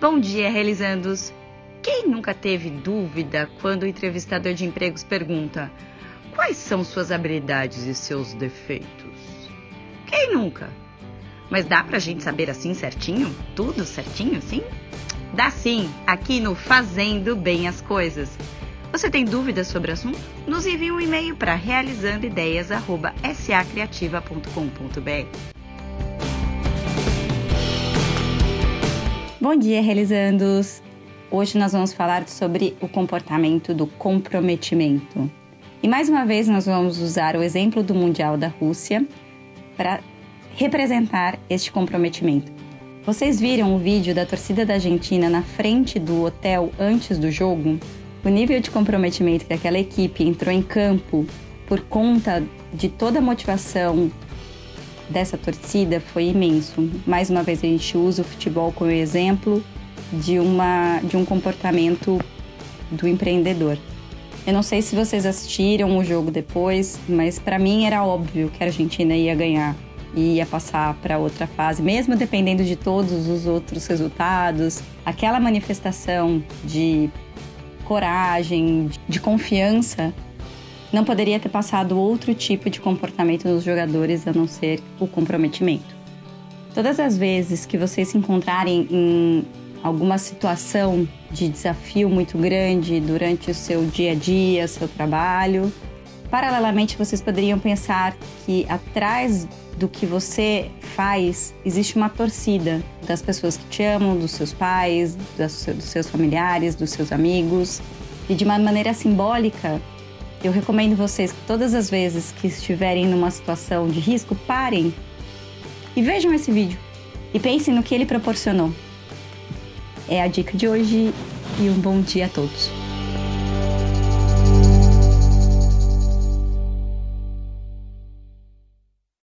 Bom dia, realizandos! Quem nunca teve dúvida quando o entrevistador de empregos pergunta quais são suas habilidades e seus defeitos? Quem nunca? Mas dá pra gente saber assim certinho? Tudo certinho assim? Dá sim, aqui no Fazendo Bem as Coisas. Você tem dúvidas sobre o assunto? Nos envie um e-mail para realizandoideias.sacreativa.com.br. Bom dia, realizandos! Hoje nós vamos falar sobre o comportamento do comprometimento. E mais uma vez nós vamos usar o exemplo do Mundial da Rússia para representar este comprometimento. Vocês viram o vídeo da torcida da Argentina na frente do hotel antes do jogo? O nível de comprometimento que aquela equipe entrou em campo por conta de toda a motivação dessa torcida foi imenso. Mais uma vez a gente usa o futebol como exemplo de, uma, de um comportamento do empreendedor. Eu não sei se vocês assistiram o jogo depois, mas para mim era óbvio que a Argentina ia ganhar e ia passar para outra fase, mesmo dependendo de todos os outros resultados. Aquela manifestação de coragem, de confiança não poderia ter passado outro tipo de comportamento dos jogadores a não ser o comprometimento. Todas as vezes que vocês se encontrarem em alguma situação de desafio muito grande durante o seu dia a dia, seu trabalho, paralelamente vocês poderiam pensar que atrás do que você faz existe uma torcida das pessoas que te amam, dos seus pais, dos seus familiares, dos seus amigos. E de uma maneira simbólica, eu recomendo vocês que todas as vezes que estiverem numa situação de risco, parem e vejam esse vídeo e pensem no que ele proporcionou. É a dica de hoje e um bom dia a todos.